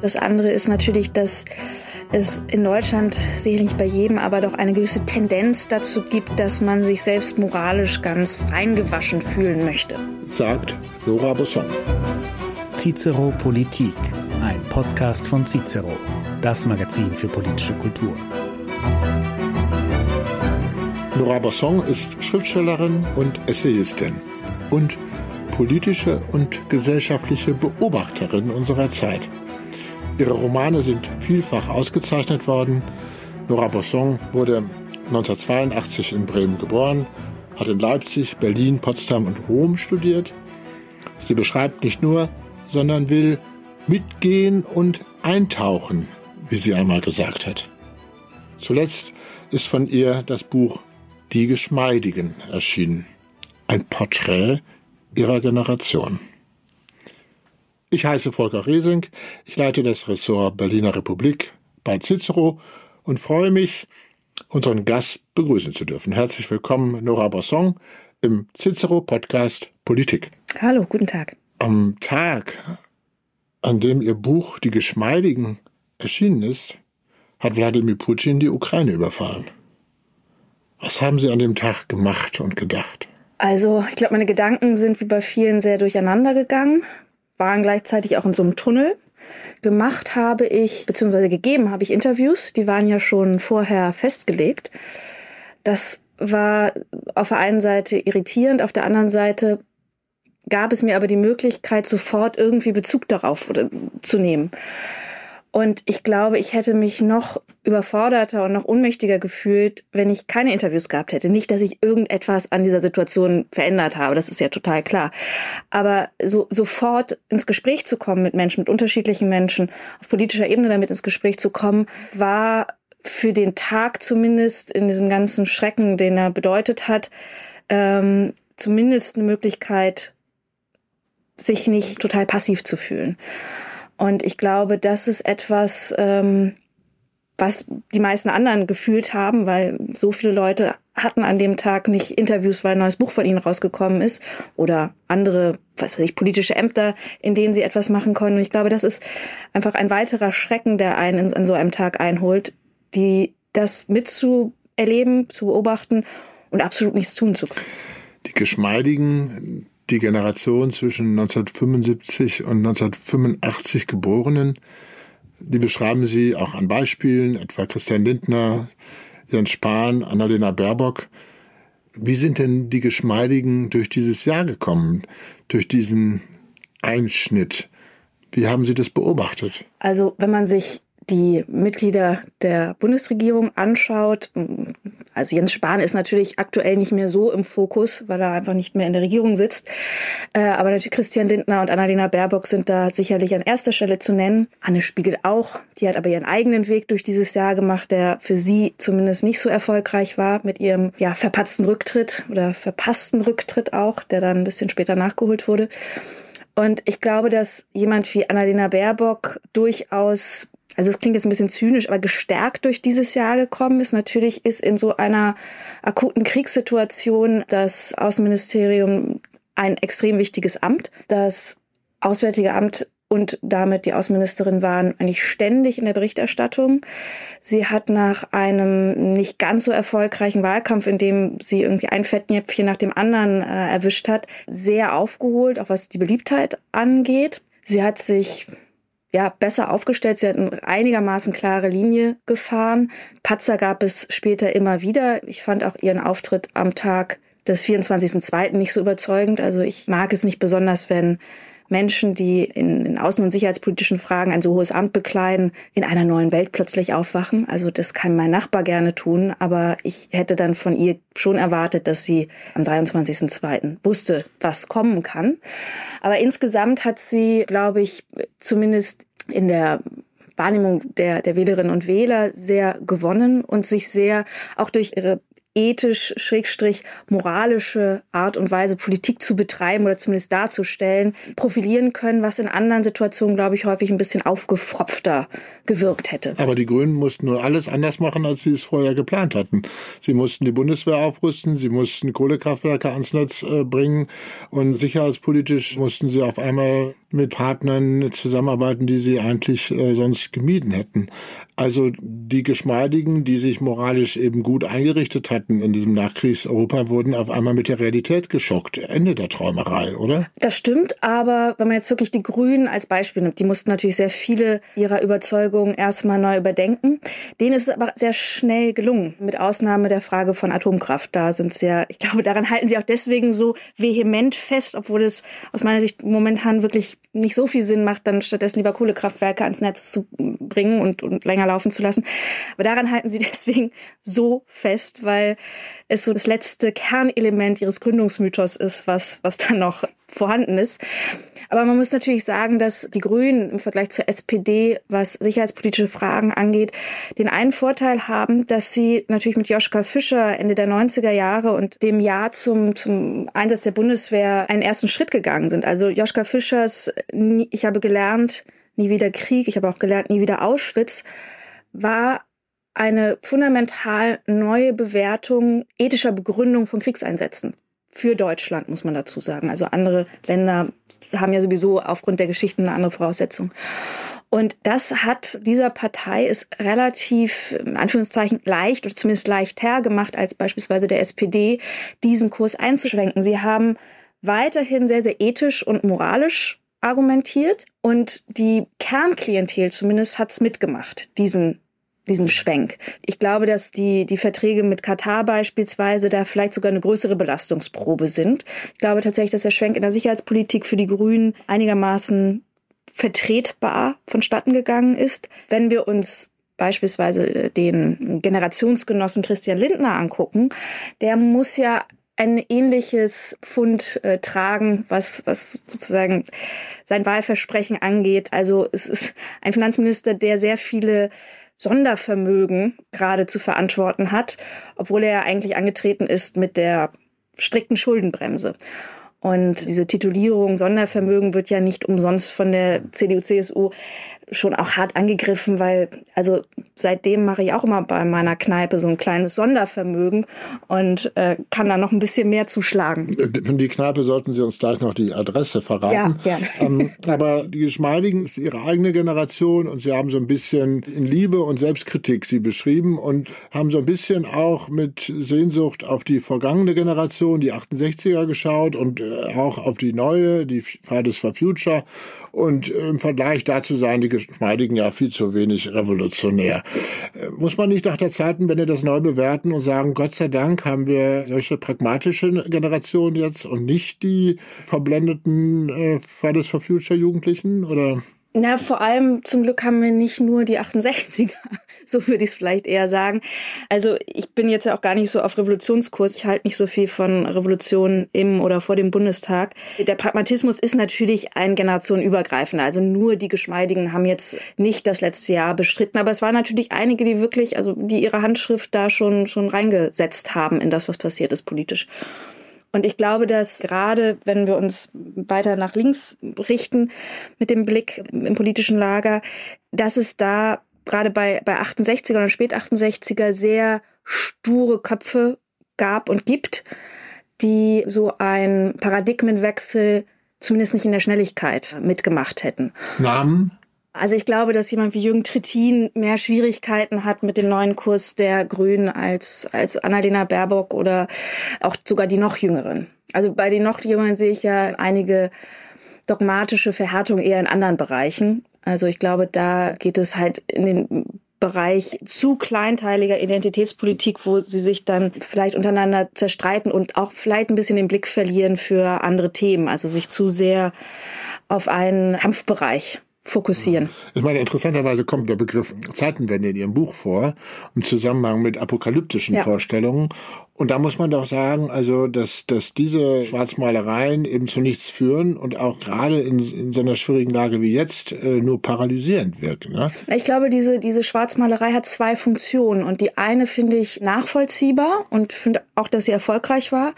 Das andere ist natürlich, dass es in Deutschland, sicher nicht bei jedem, aber doch eine gewisse Tendenz dazu gibt, dass man sich selbst moralisch ganz reingewaschen fühlen möchte. Sagt Nora Bosson. Cicero Politik, ein Podcast von Cicero, das Magazin für politische Kultur. Nora Bosson ist Schriftstellerin und Essayistin und politische und gesellschaftliche Beobachterin unserer Zeit. Ihre Romane sind vielfach ausgezeichnet worden. Nora Bosson wurde 1982 in Bremen geboren, hat in Leipzig, Berlin, Potsdam und Rom studiert. Sie beschreibt nicht nur, sondern will mitgehen und eintauchen, wie sie einmal gesagt hat. Zuletzt ist von ihr das Buch Die Geschmeidigen erschienen. Ein Porträt ihrer Generation. Ich heiße Volker Resing, ich leite das Ressort Berliner Republik bei Cicero und freue mich, unseren Gast begrüßen zu dürfen. Herzlich willkommen, Nora Bosson, im Cicero Podcast Politik. Hallo, guten Tag. Am Tag, an dem Ihr Buch Die Geschmeidigen erschienen ist, hat Wladimir Putin die Ukraine überfallen. Was haben Sie an dem Tag gemacht und gedacht? Also, ich glaube, meine Gedanken sind wie bei vielen sehr durcheinander gegangen waren gleichzeitig auch in so einem Tunnel. Gemacht habe ich, beziehungsweise gegeben habe ich Interviews, die waren ja schon vorher festgelegt. Das war auf der einen Seite irritierend, auf der anderen Seite gab es mir aber die Möglichkeit, sofort irgendwie Bezug darauf zu nehmen. Und ich glaube, ich hätte mich noch überforderter und noch unmächtiger gefühlt, wenn ich keine Interviews gehabt hätte. Nicht, dass ich irgendetwas an dieser Situation verändert habe, das ist ja total klar. Aber so sofort ins Gespräch zu kommen mit Menschen, mit unterschiedlichen Menschen, auf politischer Ebene damit ins Gespräch zu kommen, war für den Tag zumindest in diesem ganzen Schrecken, den er bedeutet hat, ähm, zumindest eine Möglichkeit, sich nicht total passiv zu fühlen. Und ich glaube, das ist etwas, ähm, was die meisten anderen gefühlt haben, weil so viele Leute hatten an dem Tag nicht Interviews, weil ein neues Buch von ihnen rausgekommen ist oder andere, was weiß ich, politische Ämter, in denen sie etwas machen konnten. Und ich glaube, das ist einfach ein weiterer Schrecken, der einen an so einem Tag einholt, die das mitzuerleben, zu beobachten und absolut nichts tun zu können. Die geschmeidigen die Generation zwischen 1975 und 1985 Geborenen, die beschreiben sie auch an Beispielen, etwa Christian Lindner, Jens Spahn, Annalena Baerbock. Wie sind denn die Geschmeidigen durch dieses Jahr gekommen, durch diesen Einschnitt? Wie haben Sie das beobachtet? Also, wenn man sich die Mitglieder der Bundesregierung anschaut, also Jens Spahn ist natürlich aktuell nicht mehr so im Fokus, weil er einfach nicht mehr in der Regierung sitzt. Äh, aber natürlich Christian Lindner und Annalena Baerbock sind da sicherlich an erster Stelle zu nennen. Anne Spiegel auch. Die hat aber ihren eigenen Weg durch dieses Jahr gemacht, der für sie zumindest nicht so erfolgreich war mit ihrem ja, verpatzten Rücktritt oder verpassten Rücktritt auch, der dann ein bisschen später nachgeholt wurde. Und ich glaube, dass jemand wie Annalena Baerbock durchaus also es klingt jetzt ein bisschen zynisch, aber gestärkt durch dieses Jahr gekommen ist. Natürlich ist in so einer akuten Kriegssituation das Außenministerium ein extrem wichtiges Amt. Das Auswärtige Amt und damit die Außenministerin waren eigentlich ständig in der Berichterstattung. Sie hat nach einem nicht ganz so erfolgreichen Wahlkampf, in dem sie irgendwie ein Fettnäpfchen nach dem anderen äh, erwischt hat, sehr aufgeholt, auch was die Beliebtheit angeht. Sie hat sich ja, besser aufgestellt. Sie hat eine einigermaßen klare Linie gefahren. Patzer gab es später immer wieder. Ich fand auch ihren Auftritt am Tag des 24.02. nicht so überzeugend. Also ich mag es nicht besonders, wenn Menschen, die in, in außen- und sicherheitspolitischen Fragen ein so hohes Amt bekleiden, in einer neuen Welt plötzlich aufwachen. Also das kann mein Nachbar gerne tun, aber ich hätte dann von ihr schon erwartet, dass sie am 23.02. wusste, was kommen kann. Aber insgesamt hat sie, glaube ich, zumindest in der Wahrnehmung der, der Wählerinnen und Wähler sehr gewonnen und sich sehr auch durch ihre ethisch, schrägstrich, moralische Art und Weise Politik zu betreiben oder zumindest darzustellen, profilieren können, was in anderen Situationen, glaube ich, häufig ein bisschen aufgefropfter gewirkt hätte. Aber die Grünen mussten nun alles anders machen, als sie es vorher geplant hatten. Sie mussten die Bundeswehr aufrüsten, sie mussten Kohlekraftwerke ans Netz äh, bringen und sicherheitspolitisch mussten sie auf einmal mit Partnern zusammenarbeiten, die sie eigentlich äh, sonst gemieden hätten. Also die Geschmeidigen, die sich moralisch eben gut eingerichtet hatten in diesem Nachkriegseuropa, wurden auf einmal mit der Realität geschockt. Ende der Träumerei, oder? Das stimmt, aber wenn man jetzt wirklich die Grünen als Beispiel nimmt, die mussten natürlich sehr viele ihrer Überzeugungen erstmal neu überdenken. Denen ist es aber sehr schnell gelungen, mit Ausnahme der Frage von Atomkraft. Da sind sie ja, ich glaube, daran halten sie auch deswegen so vehement fest, obwohl es aus meiner Sicht momentan wirklich nicht so viel Sinn macht, dann stattdessen lieber Kohlekraftwerke ans Netz zu bringen und, und länger laufen zu lassen. Aber daran halten sie deswegen so fest, weil es so das letzte Kernelement ihres Gründungsmythos ist, was, was dann noch vorhanden ist. Aber man muss natürlich sagen, dass die Grünen im Vergleich zur SPD, was sicherheitspolitische Fragen angeht, den einen Vorteil haben, dass sie natürlich mit Joschka Fischer Ende der 90er Jahre und dem Jahr zum, zum Einsatz der Bundeswehr einen ersten Schritt gegangen sind. Also Joschka Fischers, ich habe gelernt, nie wieder Krieg, ich habe auch gelernt, nie wieder Auschwitz, war eine fundamental neue Bewertung ethischer Begründung von Kriegseinsätzen. Für Deutschland, muss man dazu sagen. Also andere Länder haben ja sowieso aufgrund der Geschichten eine andere Voraussetzung. Und das hat dieser Partei ist relativ, in Anführungszeichen, leicht oder zumindest leicht hergemacht, als beispielsweise der SPD, diesen Kurs einzuschränken. Sie haben weiterhin sehr, sehr ethisch und moralisch argumentiert und die Kernklientel zumindest hat's mitgemacht, diesen diesen Schwenk. Ich glaube, dass die, die Verträge mit Katar beispielsweise da vielleicht sogar eine größere Belastungsprobe sind. Ich glaube tatsächlich, dass der Schwenk in der Sicherheitspolitik für die Grünen einigermaßen vertretbar vonstatten gegangen ist. Wenn wir uns beispielsweise den Generationsgenossen Christian Lindner angucken, der muss ja ein ähnliches Fund äh, tragen, was, was sozusagen sein Wahlversprechen angeht. Also es ist ein Finanzminister, der sehr viele Sondervermögen gerade zu verantworten hat, obwohl er ja eigentlich angetreten ist mit der strikten Schuldenbremse. Und diese Titulierung Sondervermögen wird ja nicht umsonst von der CDU-CSU schon auch hart angegriffen, weil also seitdem mache ich auch immer bei meiner Kneipe so ein kleines Sondervermögen und äh, kann da noch ein bisschen mehr zuschlagen. Von die Kneipe sollten Sie uns gleich noch die Adresse verraten. Ja, gerne. Ähm, aber die Geschmeidigen ist Ihre eigene Generation und Sie haben so ein bisschen in Liebe und Selbstkritik sie beschrieben und haben so ein bisschen auch mit Sehnsucht auf die vergangene Generation, die 68er geschaut und äh, auch auf die neue, die Fridays for Future und im Vergleich dazu seien die Geschmeidigen ja viel zu wenig revolutionär. Äh, muss man nicht nach der Zeitenwende das neu bewerten und sagen, Gott sei Dank haben wir solche pragmatischen Generationen jetzt und nicht die verblendeten äh, Fridays for Future Jugendlichen? Oder? Na, vor allem zum Glück haben wir nicht nur die 68er, so würde ich es vielleicht eher sagen. Also ich bin jetzt ja auch gar nicht so auf Revolutionskurs. Ich halte nicht so viel von Revolutionen im oder vor dem Bundestag. Der Pragmatismus ist natürlich ein generationenübergreifender. Also nur die Geschmeidigen haben jetzt nicht das letzte Jahr bestritten, aber es waren natürlich einige, die wirklich, also die ihre Handschrift da schon schon reingesetzt haben in das, was passiert ist politisch. Und ich glaube, dass gerade wenn wir uns weiter nach links richten mit dem Blick im politischen Lager, dass es da gerade bei, bei 68er und spät 68er sehr sture Köpfe gab und gibt, die so ein Paradigmenwechsel zumindest nicht in der Schnelligkeit mitgemacht hätten. Namen? Also ich glaube, dass jemand wie Jürgen Trittin mehr Schwierigkeiten hat mit dem neuen Kurs der Grünen als, als Annalena Baerbock oder auch sogar die noch Jüngeren. Also bei den noch Jüngeren sehe ich ja einige dogmatische Verhärtung eher in anderen Bereichen. Also ich glaube, da geht es halt in den Bereich zu kleinteiliger Identitätspolitik, wo sie sich dann vielleicht untereinander zerstreiten und auch vielleicht ein bisschen den Blick verlieren für andere Themen, also sich zu sehr auf einen Kampfbereich fokussieren. Ich meine, interessanterweise kommt der Begriff Zeitenwende in Ihrem Buch vor, im Zusammenhang mit apokalyptischen ja. Vorstellungen. Und da muss man doch sagen, also, dass, dass diese Schwarzmalereien eben zu nichts führen und auch gerade in, in so einer schwierigen Lage wie jetzt äh, nur paralysierend wirken. Ne? Ich glaube, diese, diese Schwarzmalerei hat zwei Funktionen. Und die eine finde ich nachvollziehbar und finde auch, dass sie erfolgreich war.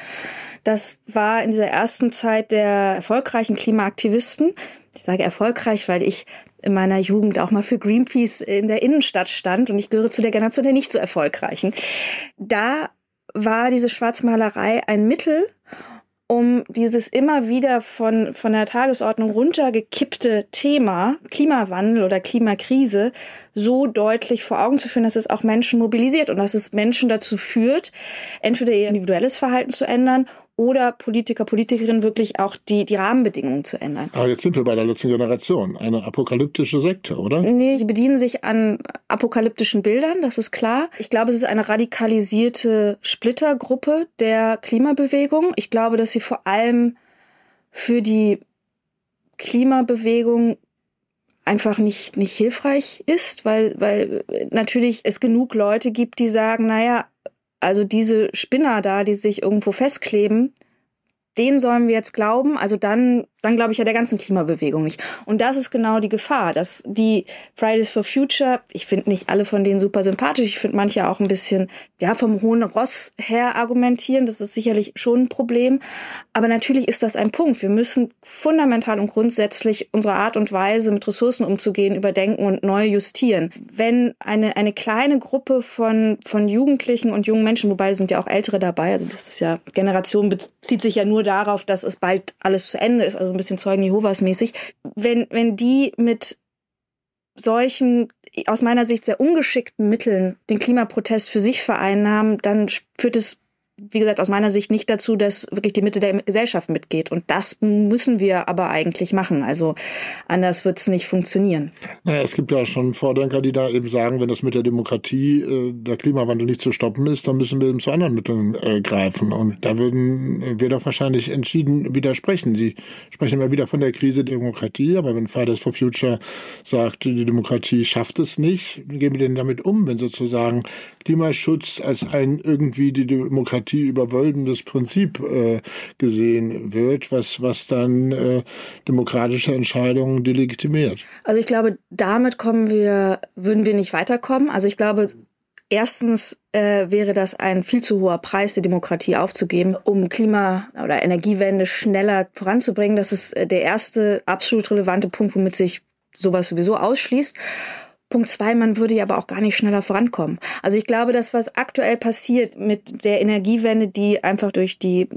Das war in dieser ersten Zeit der erfolgreichen Klimaaktivisten, ich sage erfolgreich, weil ich in meiner Jugend auch mal für Greenpeace in der Innenstadt stand und ich gehöre zu der Generation der nicht so erfolgreichen. Da war diese Schwarzmalerei ein Mittel, um dieses immer wieder von, von der Tagesordnung runtergekippte Thema Klimawandel oder Klimakrise so deutlich vor Augen zu führen, dass es auch Menschen mobilisiert und dass es Menschen dazu führt, entweder ihr individuelles Verhalten zu ändern oder Politiker, Politikerinnen wirklich auch die, die Rahmenbedingungen zu ändern. Aber jetzt sind wir bei der letzten Generation. Eine apokalyptische Sekte, oder? Nee, sie bedienen sich an apokalyptischen Bildern, das ist klar. Ich glaube, es ist eine radikalisierte Splittergruppe der Klimabewegung. Ich glaube, dass sie vor allem für die Klimabewegung einfach nicht, nicht hilfreich ist, weil, weil natürlich es genug Leute gibt, die sagen, naja, also diese Spinner da, die sich irgendwo festkleben, denen sollen wir jetzt glauben, also dann, dann glaube ich ja der ganzen Klimabewegung nicht. Und das ist genau die Gefahr, dass die Fridays for Future, ich finde nicht alle von denen super sympathisch, ich finde manche auch ein bisschen, ja, vom hohen Ross her argumentieren, das ist sicherlich schon ein Problem. Aber natürlich ist das ein Punkt. Wir müssen fundamental und grundsätzlich unsere Art und Weise, mit Ressourcen umzugehen, überdenken und neu justieren. Wenn eine, eine kleine Gruppe von, von Jugendlichen und jungen Menschen, wobei sind ja auch Ältere dabei, also das ist ja, Generation bezieht sich ja nur darauf, dass es bald alles zu Ende ist, also ein bisschen Zeugen Jehovas mäßig. Wenn, wenn die mit solchen aus meiner Sicht sehr ungeschickten Mitteln den Klimaprotest für sich vereinnahmen, dann führt es wie gesagt, aus meiner Sicht nicht dazu, dass wirklich die Mitte der Gesellschaft mitgeht. Und das müssen wir aber eigentlich machen. Also anders wird es nicht funktionieren. Naja, es gibt ja schon Vordenker, die da eben sagen, wenn das mit der Demokratie, äh, der Klimawandel nicht zu stoppen ist, dann müssen wir eben zu anderen Mitteln äh, greifen. Und da würden wir doch wahrscheinlich entschieden widersprechen. Sie sprechen immer wieder von der Krise der Demokratie, aber wenn Fridays for Future sagt, die Demokratie schafft es nicht, wie gehen wir denn damit um, wenn sozusagen Klimaschutz als ein irgendwie die Demokratie überwölbendes Prinzip äh, gesehen wird, was, was dann äh, demokratische Entscheidungen delegitimiert. Also ich glaube, damit kommen wir, würden wir nicht weiterkommen. Also ich glaube, Erstens äh, wäre das ein viel zu hoher Preis, die Demokratie aufzugeben, um Klima- oder Energiewende schneller voranzubringen. Das ist äh, der erste absolut relevante Punkt, womit sich sowas sowieso ausschließt. Punkt zwei, man würde ja aber auch gar nicht schneller vorankommen. Also ich glaube, das, was aktuell passiert mit der Energiewende, die einfach durch die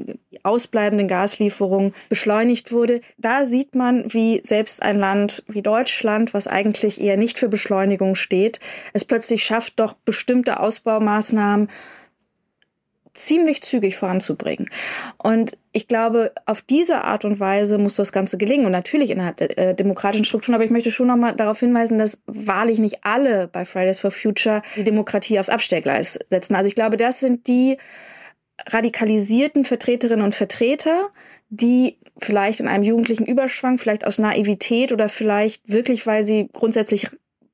ausbleibenden Gaslieferungen beschleunigt wurde, da sieht man, wie selbst ein Land wie Deutschland, was eigentlich eher nicht für Beschleunigung steht, es plötzlich schafft, doch bestimmte Ausbaumaßnahmen ziemlich zügig voranzubringen. Und ich glaube, auf diese Art und Weise muss das Ganze gelingen. Und natürlich innerhalb der äh, demokratischen Strukturen. Aber ich möchte schon nochmal darauf hinweisen, dass wahrlich nicht alle bei Fridays for Future die Demokratie aufs Abstellgleis setzen. Also ich glaube, das sind die radikalisierten Vertreterinnen und Vertreter, die vielleicht in einem jugendlichen Überschwang, vielleicht aus Naivität oder vielleicht wirklich, weil sie grundsätzlich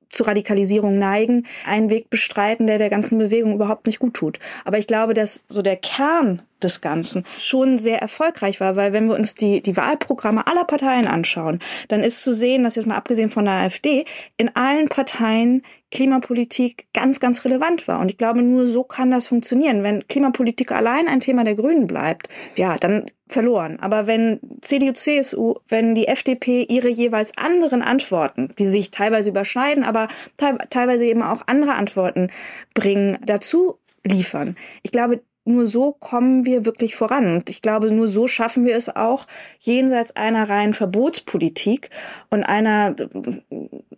zu Radikalisierung neigen, einen Weg bestreiten, der der ganzen Bewegung überhaupt nicht gut tut. Aber ich glaube, dass so der Kern des Ganzen schon sehr erfolgreich war, weil wenn wir uns die, die Wahlprogramme aller Parteien anschauen, dann ist zu sehen, dass jetzt mal abgesehen von der AfD, in allen Parteien Klimapolitik ganz, ganz relevant war. Und ich glaube, nur so kann das funktionieren. Wenn Klimapolitik allein ein Thema der Grünen bleibt, ja, dann verloren. Aber wenn CDU, CSU, wenn die FDP ihre jeweils anderen Antworten, die sich teilweise überschneiden, aber te teilweise eben auch andere Antworten bringen, dazu liefern. Ich glaube, nur so kommen wir wirklich voran. Und ich glaube, nur so schaffen wir es auch, jenseits einer reinen Verbotspolitik und einer,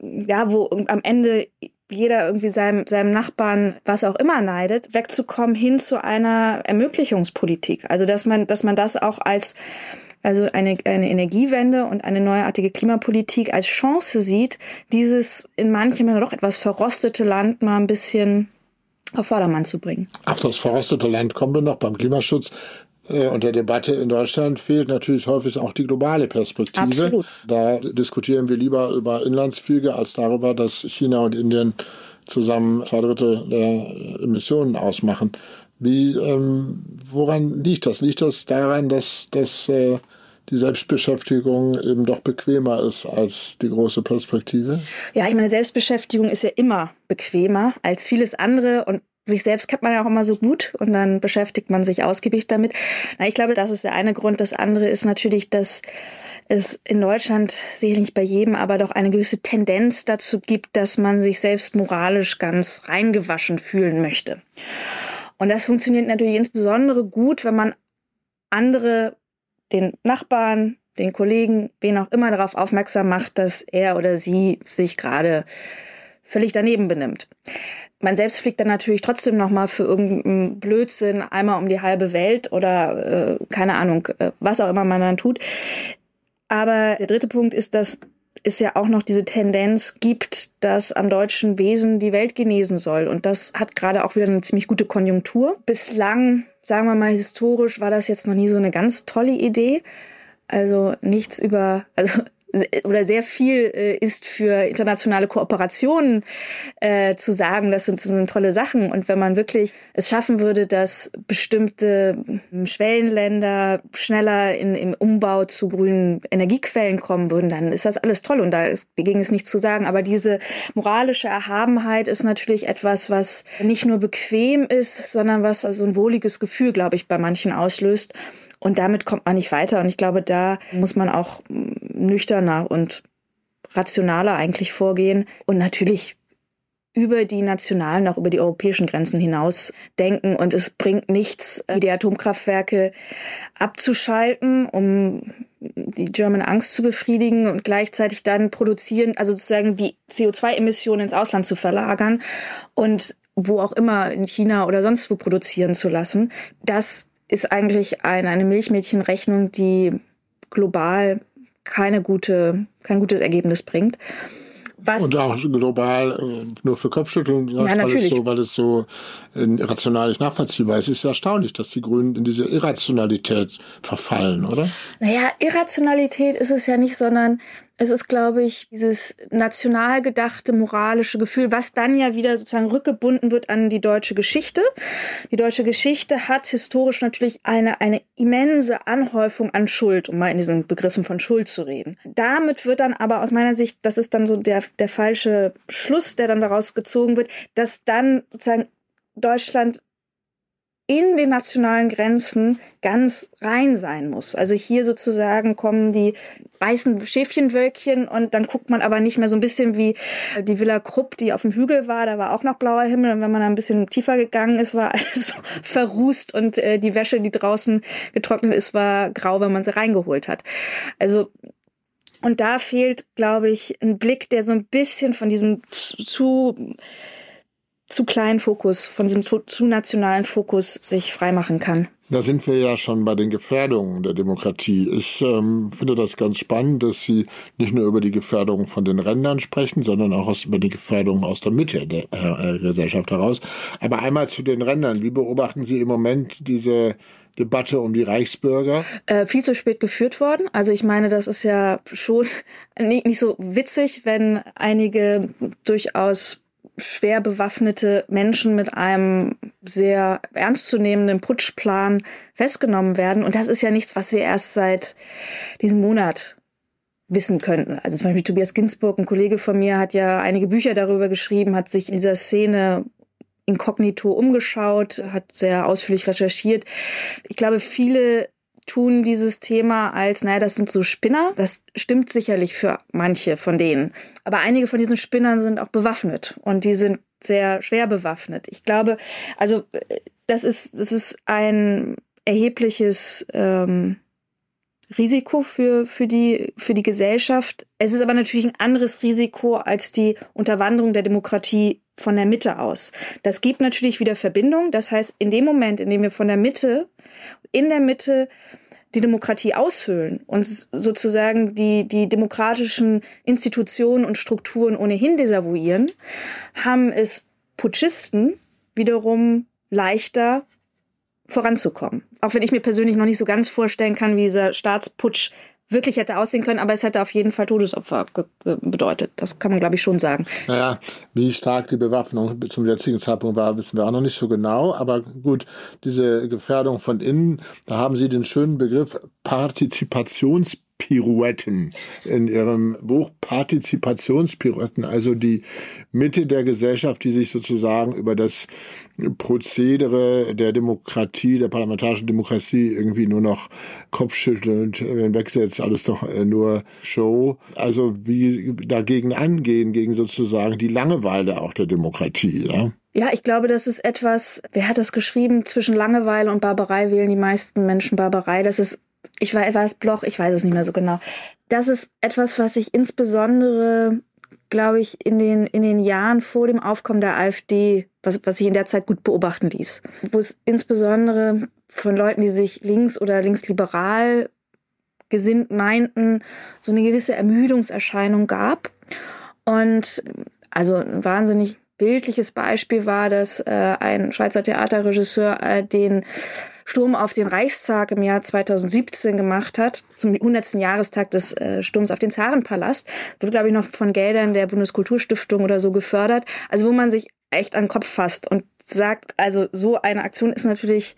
ja, wo am Ende jeder irgendwie seinem, seinem Nachbarn was auch immer neidet, wegzukommen hin zu einer Ermöglichungspolitik. Also, dass man, dass man das auch als, also eine, eine Energiewende und eine neuartige Klimapolitik als Chance sieht, dieses in manchen doch etwas verrostete Land mal ein bisschen auf Vordermann zu bringen. Auf das verrostete Land kommen wir noch beim Klimaschutz. Äh, und der Debatte in Deutschland fehlt natürlich häufig auch die globale Perspektive. Absolut. Da diskutieren wir lieber über Inlandsflüge als darüber, dass China und Indien zusammen zwei Drittel der Emissionen ausmachen. Wie, ähm, woran liegt das? Liegt das daran, dass, dass äh, die Selbstbeschäftigung eben doch bequemer ist als die große Perspektive? Ja, ich meine, Selbstbeschäftigung ist ja immer bequemer als vieles andere und sich selbst kennt man ja auch immer so gut und dann beschäftigt man sich ausgiebig damit. Na, ich glaube, das ist der eine Grund. Das andere ist natürlich, dass es in Deutschland sicherlich nicht bei jedem, aber doch eine gewisse Tendenz dazu gibt, dass man sich selbst moralisch ganz reingewaschen fühlen möchte. Und das funktioniert natürlich insbesondere gut, wenn man andere den Nachbarn, den Kollegen, wen auch immer darauf aufmerksam macht, dass er oder sie sich gerade völlig daneben benimmt. Man selbst fliegt dann natürlich trotzdem noch mal für irgendeinen Blödsinn einmal um die halbe Welt oder äh, keine Ahnung, äh, was auch immer man dann tut. Aber der dritte Punkt ist, dass es ja auch noch diese Tendenz gibt, dass am deutschen Wesen die Welt genesen soll. Und das hat gerade auch wieder eine ziemlich gute Konjunktur. Bislang, sagen wir mal historisch, war das jetzt noch nie so eine ganz tolle Idee. Also nichts über, also oder sehr viel äh, ist für internationale Kooperationen äh, zu sagen, das sind, sind tolle Sachen. Und wenn man wirklich es schaffen würde, dass bestimmte hm, Schwellenländer schneller in, im Umbau zu grünen Energiequellen kommen würden, dann ist das alles toll und da dagegen ist nichts zu sagen. Aber diese moralische Erhabenheit ist natürlich etwas, was nicht nur bequem ist, sondern was also ein wohliges Gefühl, glaube ich, bei manchen auslöst. Und damit kommt man nicht weiter. Und ich glaube, da muss man auch nüchterner und rationaler eigentlich vorgehen und natürlich über die nationalen, auch über die europäischen Grenzen hinaus denken. Und es bringt nichts, die Atomkraftwerke abzuschalten, um die German Angst zu befriedigen und gleichzeitig dann produzieren, also sozusagen die CO2-Emissionen ins Ausland zu verlagern und wo auch immer in China oder sonst wo produzieren zu lassen. Das ist eigentlich eine, eine Milchmädchenrechnung, die global keine gute, kein gutes Ergebnis bringt. Was und auch global äh, nur für Kopfschütteln, ja, weil, es so, weil es so äh, rational nicht nachvollziehbar ist. Es ist erstaunlich, dass die Grünen in diese Irrationalität verfallen, oder? Naja, Irrationalität ist es ja nicht, sondern es ist, glaube ich, dieses national gedachte moralische Gefühl, was dann ja wieder sozusagen rückgebunden wird an die deutsche Geschichte. Die deutsche Geschichte hat historisch natürlich eine, eine immense Anhäufung an Schuld, um mal in diesen Begriffen von Schuld zu reden. Damit wird dann aber aus meiner Sicht, das ist dann so der, der falsche Schluss, der dann daraus gezogen wird, dass dann sozusagen Deutschland in den nationalen Grenzen ganz rein sein muss. Also hier sozusagen kommen die weißen Schäfchenwölkchen und dann guckt man aber nicht mehr so ein bisschen wie die Villa Krupp, die auf dem Hügel war, da war auch noch blauer Himmel und wenn man da ein bisschen tiefer gegangen ist, war alles so verrußt und äh, die Wäsche, die draußen getrocknet ist, war grau, wenn man sie reingeholt hat. Also und da fehlt, glaube ich, ein Blick, der so ein bisschen von diesem zu zu kleinen Fokus, von diesem zu, zu nationalen Fokus sich freimachen kann. Da sind wir ja schon bei den Gefährdungen der Demokratie. Ich ähm, finde das ganz spannend, dass Sie nicht nur über die Gefährdungen von den Rändern sprechen, sondern auch aus, über die Gefährdungen aus der Mitte der äh, Gesellschaft heraus. Aber einmal zu den Rändern. Wie beobachten Sie im Moment diese Debatte um die Reichsbürger? Äh, viel zu spät geführt worden. Also ich meine, das ist ja schon nicht, nicht so witzig, wenn einige durchaus schwer bewaffnete Menschen mit einem sehr ernstzunehmenden Putschplan festgenommen werden. Und das ist ja nichts, was wir erst seit diesem Monat wissen könnten. Also zum Beispiel Tobias Ginsburg, ein Kollege von mir, hat ja einige Bücher darüber geschrieben, hat sich in dieser Szene inkognito umgeschaut, hat sehr ausführlich recherchiert. Ich glaube, viele tun dieses Thema als, naja, das sind so Spinner. Das stimmt sicherlich für manche von denen. Aber einige von diesen Spinnern sind auch bewaffnet und die sind sehr schwer bewaffnet. Ich glaube, also das ist, das ist ein erhebliches ähm, Risiko für, für, die, für die Gesellschaft. Es ist aber natürlich ein anderes Risiko als die Unterwanderung der Demokratie von der Mitte aus. Das gibt natürlich wieder Verbindung. Das heißt, in dem Moment, in dem wir von der Mitte, in der Mitte die Demokratie aushöhlen und sozusagen die, die demokratischen Institutionen und Strukturen ohnehin desavouieren, haben es Putschisten wiederum leichter voranzukommen. Auch wenn ich mir persönlich noch nicht so ganz vorstellen kann, wie dieser Staatsputsch wirklich hätte aussehen können, aber es hätte auf jeden Fall Todesopfer bedeutet. Das kann man, glaube ich, schon sagen. Naja, wie stark die Bewaffnung zum jetzigen Zeitpunkt war, wissen wir auch noch nicht so genau. Aber gut, diese Gefährdung von innen, da haben Sie den schönen Begriff Partizipations Pirouetten in ihrem Buch Partizipationspirouetten, also die Mitte der Gesellschaft, die sich sozusagen über das Prozedere der Demokratie, der parlamentarischen Demokratie irgendwie nur noch kopfschüttelnd wegsetzt, alles doch äh, nur Show. Also wie dagegen angehen, gegen sozusagen die Langeweile auch der Demokratie, ja? Ja, ich glaube, das ist etwas, wer hat das geschrieben? Zwischen Langeweile und Barbarei wählen die meisten Menschen Barbarei. Das ist ich weiß, war es Bloch, ich weiß es nicht mehr so genau. Das ist etwas, was ich insbesondere, glaube ich, in den, in den Jahren vor dem Aufkommen der AfD, was, was sich in der Zeit gut beobachten ließ. Wo es insbesondere von Leuten, die sich links oder linksliberal gesinnt meinten, so eine gewisse Ermüdungserscheinung gab. Und also ein wahnsinnig bildliches Beispiel war, dass äh, ein Schweizer Theaterregisseur äh, den Sturm auf den Reichstag im Jahr 2017 gemacht hat, zum 100. Jahrestag des äh, Sturms auf den Zarenpalast. Wird, glaube ich, noch von Geldern der Bundeskulturstiftung oder so gefördert. Also wo man sich echt an den Kopf fasst und sagt, also so eine Aktion ist natürlich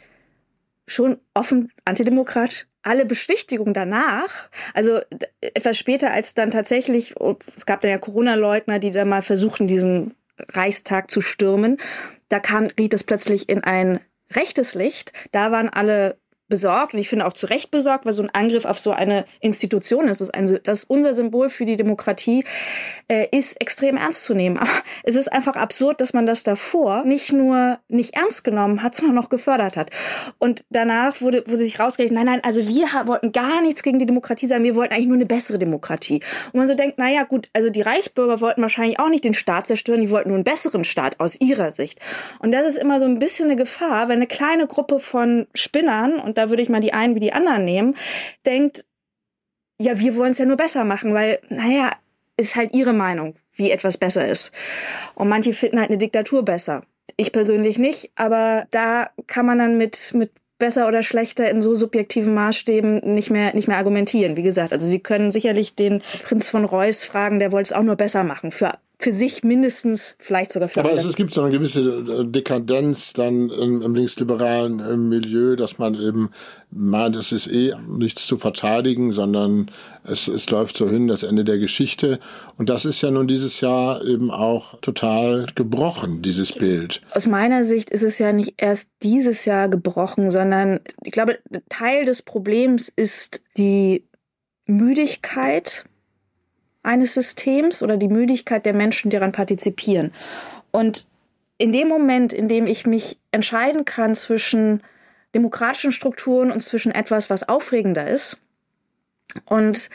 schon offen antidemokratisch. Alle Beschwichtigung danach, also etwas später als dann tatsächlich, oh, es gab dann ja Corona-Leugner, die da mal versuchten, diesen Reichstag zu stürmen, da kam, riet es plötzlich in ein rechtes Licht. Da waren alle besorgt und ich finde auch zu Recht besorgt, weil so ein Angriff auf so eine Institution ist, das ist, ein, das ist unser Symbol für die Demokratie, äh, ist extrem ernst zu nehmen. Aber es ist einfach absurd, dass man das davor nicht nur nicht ernst genommen hat, sondern noch gefördert hat. Und danach wurde, wurde sich rausgerechnet, nein, nein, also wir wollten gar nichts gegen die Demokratie sagen, wir wollten eigentlich nur eine bessere Demokratie. Und man so denkt, naja, gut, also die Reichsbürger wollten wahrscheinlich auch nicht den Staat zerstören, die wollten nur einen besseren Staat aus ihrer Sicht. Und das ist immer so ein bisschen eine Gefahr, wenn eine kleine Gruppe von Spinnern, und da würde ich mal die einen wie die anderen nehmen, denkt, ja, wir wollen es ja nur besser machen, weil, naja, ist halt ihre Meinung, wie etwas besser ist. Und manche finden halt eine Diktatur besser. Ich persönlich nicht, aber da kann man dann mit, mit besser oder schlechter in so subjektiven Maßstäben nicht mehr, nicht mehr argumentieren. Wie gesagt, also Sie können sicherlich den Prinz von Reuß fragen, der wollte es auch nur besser machen. Für für sich mindestens, vielleicht sogar für Aber es, es gibt so eine gewisse äh, Dekadenz dann im, im linksliberalen äh, Milieu, dass man eben meint, es ist eh nichts zu verteidigen, sondern es, es läuft so hin, das Ende der Geschichte. Und das ist ja nun dieses Jahr eben auch total gebrochen, dieses Bild. Aus meiner Sicht ist es ja nicht erst dieses Jahr gebrochen, sondern ich glaube, Teil des Problems ist die Müdigkeit eines Systems oder die Müdigkeit der Menschen, die daran partizipieren. Und in dem Moment, in dem ich mich entscheiden kann zwischen demokratischen Strukturen und zwischen etwas, was aufregender ist, und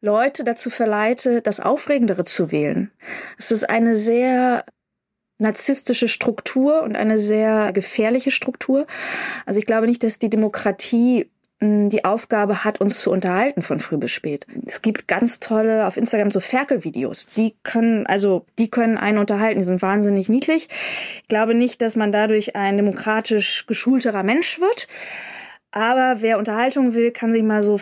Leute dazu verleite, das Aufregendere zu wählen. Es ist eine sehr narzisstische Struktur und eine sehr gefährliche Struktur. Also ich glaube nicht, dass die Demokratie die Aufgabe hat, uns zu unterhalten von früh bis spät. Es gibt ganz tolle auf Instagram so Ferkelvideos. Die können, also, die können einen unterhalten. Die sind wahnsinnig niedlich. Ich glaube nicht, dass man dadurch ein demokratisch geschulterer Mensch wird. Aber wer Unterhaltung will, kann sich mal so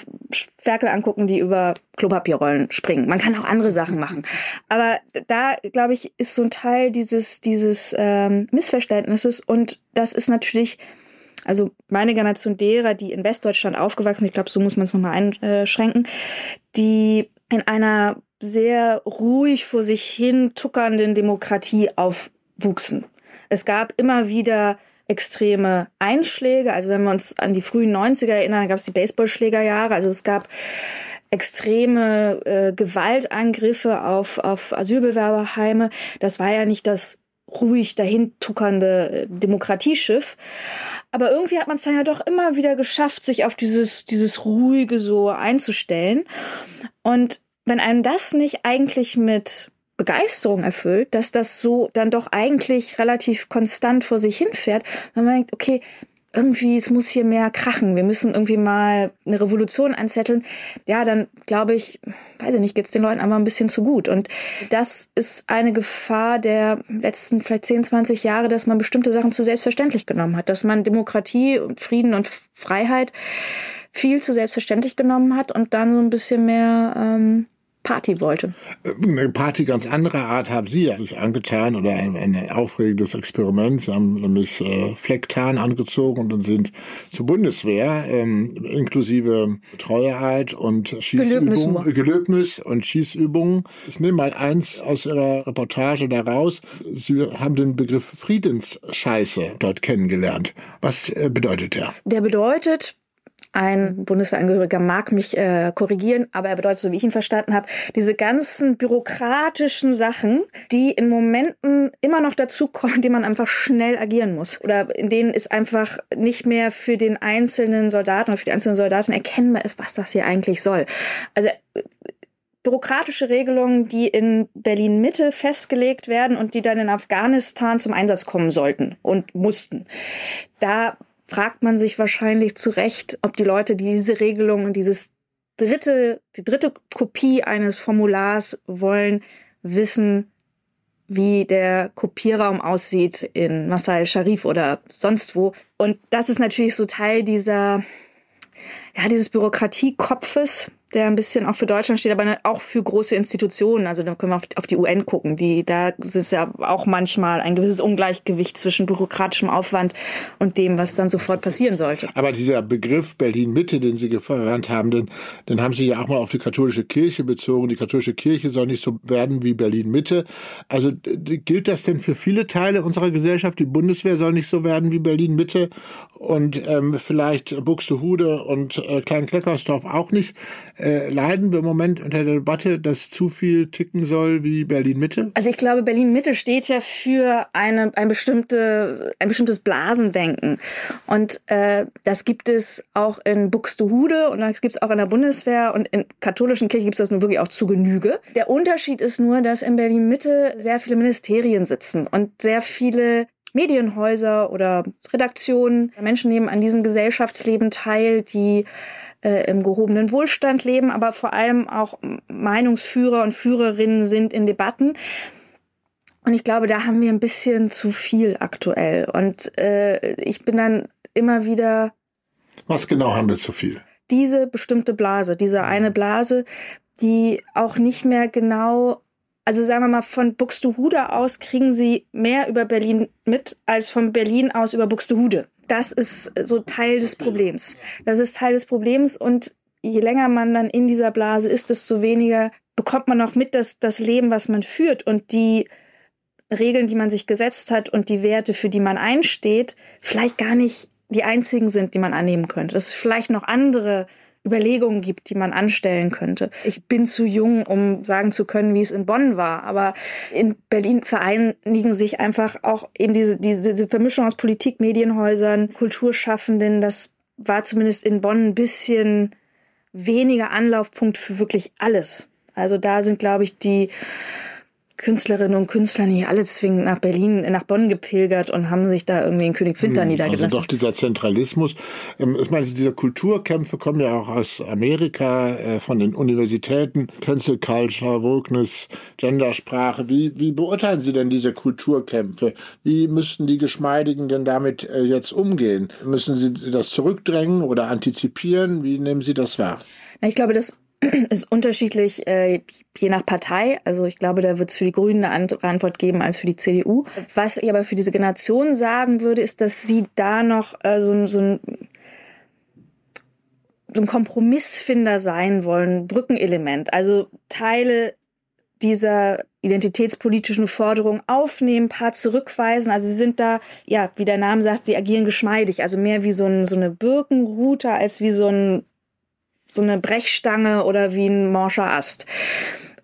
Ferkel angucken, die über Klopapierrollen springen. Man kann auch andere Sachen machen. Aber da, glaube ich, ist so ein Teil dieses, dieses ähm, Missverständnisses. Und das ist natürlich also meine Generation derer, die in Westdeutschland aufgewachsen, ich glaube, so muss man es nochmal einschränken, die in einer sehr ruhig vor sich hin tuckernden Demokratie aufwuchsen. Es gab immer wieder extreme Einschläge. Also wenn wir uns an die frühen 90er erinnern, gab es die Baseballschlägerjahre. Also es gab extreme äh, Gewaltangriffe auf, auf Asylbewerberheime. Das war ja nicht das ruhig dahin tuckernde äh, Demokratieschiff. Aber irgendwie hat man es dann ja doch immer wieder geschafft, sich auf dieses, dieses ruhige so einzustellen. Und wenn einem das nicht eigentlich mit Begeisterung erfüllt, dass das so dann doch eigentlich relativ konstant vor sich hinfährt, dann man denkt, okay, irgendwie, es muss hier mehr krachen, wir müssen irgendwie mal eine Revolution anzetteln, ja, dann glaube ich, weiß ich nicht, geht's den Leuten einfach ein bisschen zu gut. Und das ist eine Gefahr der letzten vielleicht 10, 20 Jahre, dass man bestimmte Sachen zu selbstverständlich genommen hat, dass man Demokratie und Frieden und Freiheit viel zu selbstverständlich genommen hat und dann so ein bisschen mehr ähm, Party wollte. Eine Party ganz anderer Art haben Sie sich angetan oder ein, ein aufregendes Experiment. Sie haben nämlich äh, Flecktarn angezogen und sind zur Bundeswehr ähm, inklusive Treueheit und Schießübungen, Gelöbnis und Schießübungen. Ich nehme mal eins aus Ihrer Reportage daraus. Sie haben den Begriff Friedensscheiße dort kennengelernt. Was äh, bedeutet der? Der bedeutet, Ein Bundeswehrangehöriger mag mich äh, korrigieren, aber er bedeutet, so wie ich ihn verstanden habe, diese ganzen bürokratischen Sachen, die in Momenten immer noch dazukommen, in denen man einfach schnell agieren muss. Oder in denen es einfach nicht mehr für den einzelnen Soldaten oder für die einzelnen Soldaten erkennbar ist, was das hier eigentlich soll. Also bürokratische Regelungen, die in Berlin Mitte festgelegt werden und die dann in Afghanistan zum Einsatz kommen sollten und mussten. Da fragt man sich wahrscheinlich zu Recht, ob die Leute, die diese Regelung und dieses dritte, die dritte Kopie eines Formulars wollen, wissen, wie der Kopierraum aussieht in Masai Sharif oder sonst wo. Und das ist natürlich so Teil dieser, ja, dieses Bürokratiekopfes, der ein bisschen auch für Deutschland steht, aber auch für große Institutionen. Also da können wir auf, die UN gucken. Die, da ist ja auch manchmal ein gewisses Ungleichgewicht zwischen bürokratischem Aufwand und dem, was dann sofort passieren sollte. Aber dieser Begriff Berlin-Mitte, den Sie verwandt haben, den, den haben Sie ja auch mal auf die katholische Kirche bezogen. Die katholische Kirche soll nicht so werden wie Berlin-Mitte. Also gilt das denn für viele Teile unserer Gesellschaft? Die Bundeswehr soll nicht so werden wie Berlin-Mitte und ähm, vielleicht Buxtehude und äh, Klein-Kleckersdorf auch nicht. Äh, leiden wir im Moment unter der Debatte, dass zu viel ticken soll wie Berlin-Mitte? Also ich glaube, Berlin-Mitte steht ja für eine, ein, bestimmte, ein bestimmtes Blasendenken. Und äh, das gibt es auch in Buxtehude und das gibt es auch in der Bundeswehr und in katholischen Kirchen gibt es das nur wirklich auch zu Genüge. Der Unterschied ist nur, dass in Berlin-Mitte sehr viele Ministerien sitzen und sehr viele Medienhäuser oder Redaktionen. Menschen nehmen an diesem Gesellschaftsleben teil, die äh, im gehobenen Wohlstand leben, aber vor allem auch Meinungsführer und Führerinnen sind in Debatten. Und ich glaube, da haben wir ein bisschen zu viel aktuell. Und äh, ich bin dann immer wieder. Was genau haben wir zu viel? Diese bestimmte Blase, diese eine Blase, die auch nicht mehr genau also sagen wir mal, von Buxtehude aus kriegen sie mehr über Berlin mit als von Berlin aus über Buxtehude das ist so Teil des Problems. Das ist Teil des Problems und je länger man dann in dieser Blase ist, desto weniger bekommt man auch mit, dass das Leben, was man führt und die Regeln, die man sich gesetzt hat und die Werte, für die man einsteht, vielleicht gar nicht die einzigen sind, die man annehmen könnte. Dass es vielleicht noch andere Überlegungen gibt, die man anstellen könnte. Ich bin zu jung, um sagen zu können, wie es in Bonn war, aber in Berlin vereinigen sich einfach auch eben diese, diese, diese Vermischung aus Politik, Medienhäusern, Kulturschaffenden. Das war zumindest in Bonn ein bisschen weniger Anlaufpunkt für wirklich alles. Also da sind, glaube ich, die Künstlerinnen und Künstler nicht alle zwingend nach Berlin, nach Bonn gepilgert und haben sich da irgendwie in Königswinter hm, niedergelassen. Also doch dieser Zentralismus. Ähm, ich meine, diese Kulturkämpfe kommen ja auch aus Amerika, äh, von den Universitäten. Cancel Culture, Wokeness, Gendersprache. Wie, wie beurteilen Sie denn diese Kulturkämpfe? Wie müssten die Geschmeidigen denn damit äh, jetzt umgehen? Müssen Sie das zurückdrängen oder antizipieren? Wie nehmen Sie das wahr? Ich glaube, das ist unterschiedlich äh, je nach Partei. Also ich glaube, da wird es für die Grünen eine andere Antwort geben als für die CDU. Was ich aber für diese Generation sagen würde, ist, dass sie da noch äh, so, so ein so ein Kompromissfinder sein wollen, Brückenelement, also Teile dieser identitätspolitischen Forderung aufnehmen, paar zurückweisen. Also sie sind da, ja, wie der Name sagt, sie agieren geschmeidig, also mehr wie so, ein, so eine Birkenroute als wie so ein so eine Brechstange oder wie ein morscher Ast.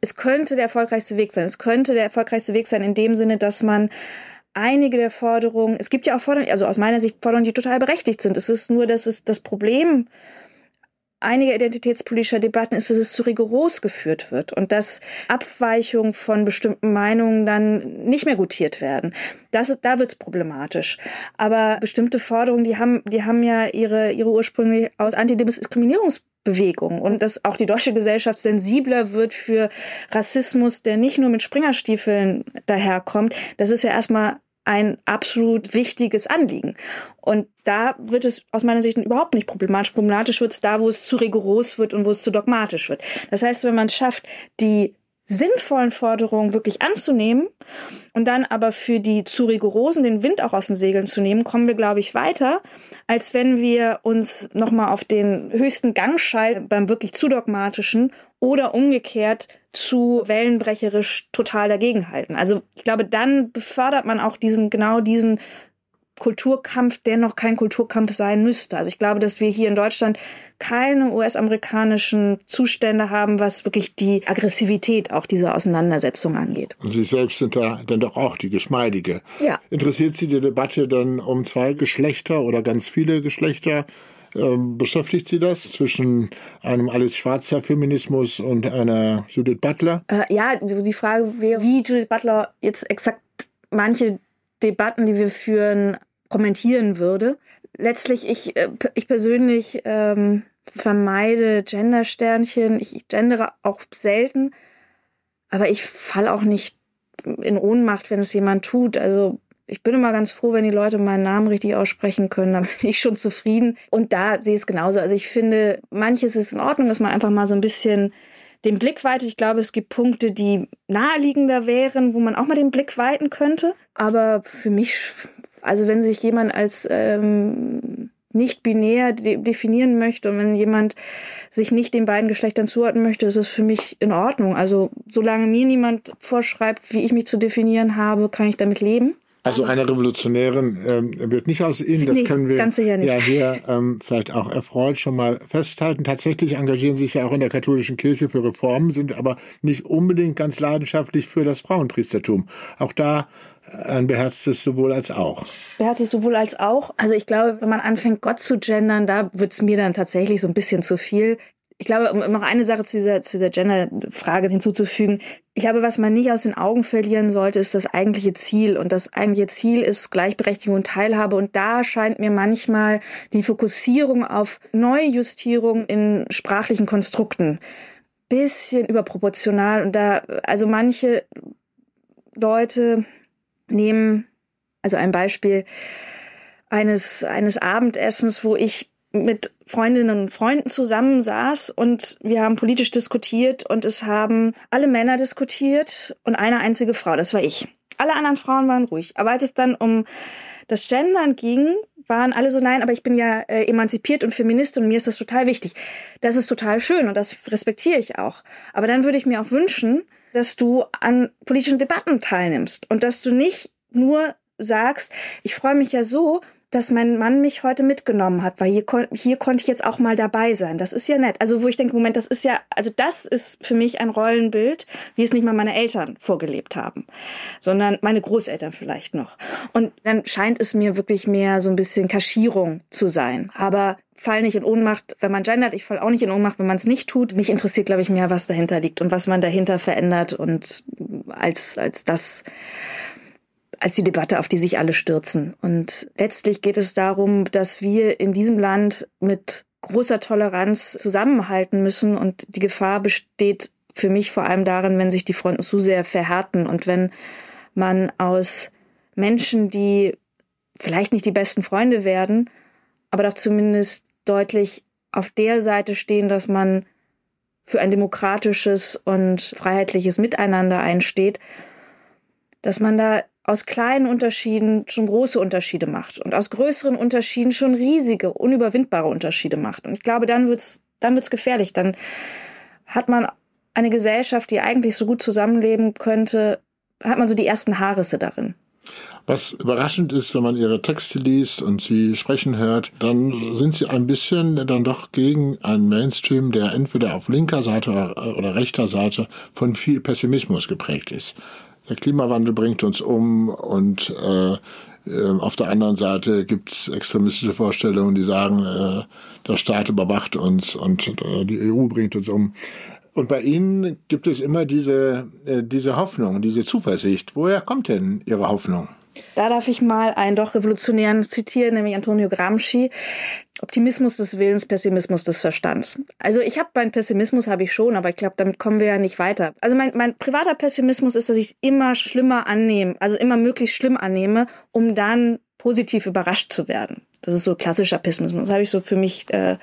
Es könnte der erfolgreichste Weg sein. Es könnte der erfolgreichste Weg sein in dem Sinne, dass man einige der Forderungen, es gibt ja auch Forderungen, also aus meiner Sicht Forderungen, die total berechtigt sind. Es ist nur, dass es das Problem einiger identitätspolitischer Debatten ist, dass es zu rigoros geführt wird und dass Abweichungen von bestimmten Meinungen dann nicht mehr gutiert werden. Das da wird's problematisch. Aber bestimmte Forderungen, die haben, die haben ja ihre, ihre Ursprünge aus Antidiskriminierungs Bewegung und dass auch die deutsche Gesellschaft sensibler wird für Rassismus, der nicht nur mit Springerstiefeln daherkommt. Das ist ja erstmal ein absolut wichtiges Anliegen. Und da wird es aus meiner Sicht überhaupt nicht problematisch. Problematisch wird es da, wo es zu rigoros wird und wo es zu dogmatisch wird. Das heißt, wenn man es schafft, die sinnvollen Forderungen wirklich anzunehmen und dann aber für die zu rigorosen den Wind auch aus den Segeln zu nehmen, kommen wir, glaube ich, weiter, als wenn wir uns nochmal auf den höchsten Gang schalten beim wirklich zu dogmatischen oder umgekehrt zu wellenbrecherisch total dagegenhalten. Also ich glaube, dann befördert man auch diesen, genau diesen Kulturkampf, der noch kein Kulturkampf sein müsste. Also ich glaube, dass wir hier in Deutschland keine US-amerikanischen Zustände haben, was wirklich die Aggressivität auch dieser Auseinandersetzung angeht. Und Sie selbst sind da dann doch auch die Geschmeidige. Ja. Interessiert Sie die Debatte dann um zwei Geschlechter oder ganz viele Geschlechter? Ähm, beschäftigt Sie das zwischen einem Alice Schwarzer Feminismus und einer Judith Butler? Äh, ja, die Frage wäre, wie Judith Butler jetzt exakt manche Debatten, die wir führen, kommentieren würde. Letztlich, ich, äh, ich persönlich ähm, vermeide Gendersternchen. Ich gendere auch selten, aber ich falle auch nicht in Ohnmacht, wenn es jemand tut. Also ich bin immer ganz froh, wenn die Leute meinen Namen richtig aussprechen können. Dann bin ich schon zufrieden. Und da sehe ich es genauso. Also ich finde, manches ist in Ordnung, dass man einfach mal so ein bisschen den Blick weitet. Ich glaube, es gibt Punkte, die naheliegender wären, wo man auch mal den Blick weiten könnte. Aber für mich, also wenn sich jemand als ähm, nicht binär de definieren möchte und wenn jemand sich nicht den beiden Geschlechtern zuordnen möchte, ist es für mich in Ordnung. Also solange mir niemand vorschreibt, wie ich mich zu definieren habe, kann ich damit leben. Also eine Revolutionärin ähm, wird nicht aus Ihnen, das Nee, können wir ja hier ähm, vielleicht auch erfreut schon mal festhalten. Tatsächlich engagieren Sie sich ja auch in der katholischen Kirche für Reformen, sind aber nicht unbedingt ganz leidenschaftlich für das Frauenpriestertum. Auch da ein beherztes sowohl als auch. Beherzigt sowohl als auch. Also ich glaube, wenn man anfängt, Gott zu gendern, da wird's mir dann tatsächlich so ein bisschen zu viel. Ich glaube, um noch eine Sache zu dieser, zu dieser Gender-Frage hinzuzufügen. Ich glaube, was man nicht aus den Augen verlieren sollte, ist das eigentliche Ziel. Und das eigentliche Ziel ist Gleichberechtigung und Teilhabe. Und da scheint mir manchmal die Fokussierung auf Neujustierung in sprachlichen Konstrukten bisschen überproportional. Und da, also manche Leute nehmen, also ein Beispiel eines, eines Abendessens, wo ich mit Freundinnen und Freunden zusammensaß und wir haben politisch diskutiert und es haben alle Männer diskutiert und eine einzige Frau, das war ich. Alle anderen Frauen waren ruhig. Aber als es dann um das Gendern ging, waren alle so, nein, aber ich bin ja äh, emanzipiert und Feministin und mir ist das total wichtig. Das ist total schön und das respektiere ich auch. Aber dann würde ich mir auch wünschen, dass du an politischen Debatten teilnimmst und dass du nicht nur sagst, ich freue mich ja so, dass mein Mann mich heute mitgenommen hat, weil hier, kon hier konnte ich jetzt auch mal dabei sein. Das ist ja nett. Also wo ich denke, Moment, das ist ja, also das ist für mich ein Rollenbild, wie es nicht mal meine Eltern vorgelebt haben, sondern meine Großeltern vielleicht noch. Und dann scheint es mir wirklich mehr so ein bisschen Kaschierung zu sein. Aber fall nicht in Ohnmacht, wenn man gendert. Ich fall auch nicht in Ohnmacht, wenn man es nicht tut. Mich interessiert, glaube ich, mehr, was dahinter liegt und was man dahinter verändert und als, als das, als die Debatte, auf die sich alle stürzen. Und letztlich geht es darum, dass wir in diesem Land mit großer Toleranz zusammenhalten müssen und die Gefahr besteht für mich vor allem darin, wenn sich die Fronten zu sehr verhärten und wenn man aus Menschen, die vielleicht nicht die besten Freunde werden, aber doch zumindest deutlich auf der Seite stehen, dass man für ein demokratisches und freiheitliches Miteinander einsteht, dass man da aus kleinen Unterschieden schon große Unterschiede macht und aus größeren Unterschieden schon riesige, unüberwindbare Unterschiede macht. Und ich glaube, dann wird's, dann wird's gefährlich. Dann hat man eine Gesellschaft, die eigentlich so gut zusammenleben könnte, hat man so die ersten Haarrisse darin. Was überraschend ist, wenn man ihre Texte liest und sie sprechen hört, dann sind sie ein bisschen dann doch gegen einen Mainstream, der entweder auf linker Seite oder rechter Seite von viel Pessimismus geprägt ist. Der Klimawandel bringt uns um und äh, auf der anderen Seite gibt's extremistische Vorstellungen, die sagen, äh, der Staat überwacht uns und äh, die EU bringt uns um. Und bei Ihnen gibt es immer diese, äh, diese Hoffnung, diese Zuversicht. Woher kommt denn Ihre Hoffnung? Da darf ich mal einen doch Revolutionären zitieren, nämlich Antonio Gramsci. Optimismus des Willens, Pessimismus des Verstands. Also ich habe meinen Pessimismus habe ich schon, aber ich glaube, damit kommen wir ja nicht weiter. Also mein, mein privater Pessimismus ist, dass ich immer schlimmer annehme, also immer möglichst schlimm annehme, um dann positiv überrascht zu werden. Das ist so klassischer Pessimismus. Das habe ich so für mich äh,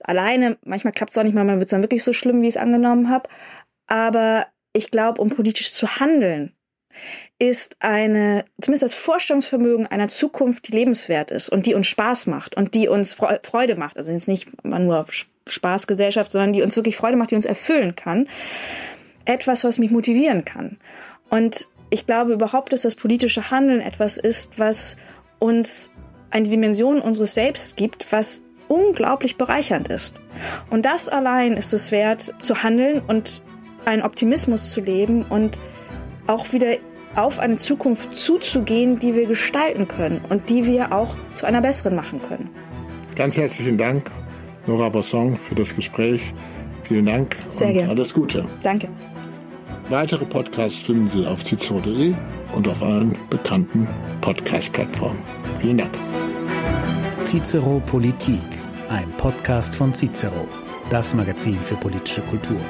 alleine. Manchmal klappt es auch nicht mal, man wird es dann wirklich so schlimm, wie ich es angenommen habe. Aber ich glaube, um politisch zu handeln, ist eine, zumindest das Vorstellungsvermögen einer Zukunft, die lebenswert ist und die uns Spaß macht und die uns Freude macht. Also jetzt nicht nur Spaßgesellschaft, sondern die uns wirklich Freude macht, die uns erfüllen kann. Etwas, was mich motivieren kann. Und ich glaube überhaupt, dass das politische Handeln etwas ist, was uns eine Dimension unseres Selbst gibt, was unglaublich bereichernd ist. Und das allein ist es wert, zu handeln und einen Optimismus zu leben und auch wieder auf eine Zukunft zuzugehen, die wir gestalten können und die wir auch zu einer besseren machen können. Ganz herzlichen Dank, Nora Bosson, für das Gespräch. Vielen Dank Sehr und gerne. alles Gute. Danke. Weitere Podcasts finden Sie auf cicero.de und auf allen bekannten Podcast-Plattformen. Vielen Dank. Cicero Politik, ein Podcast von Cicero, das Magazin für politische Kultur.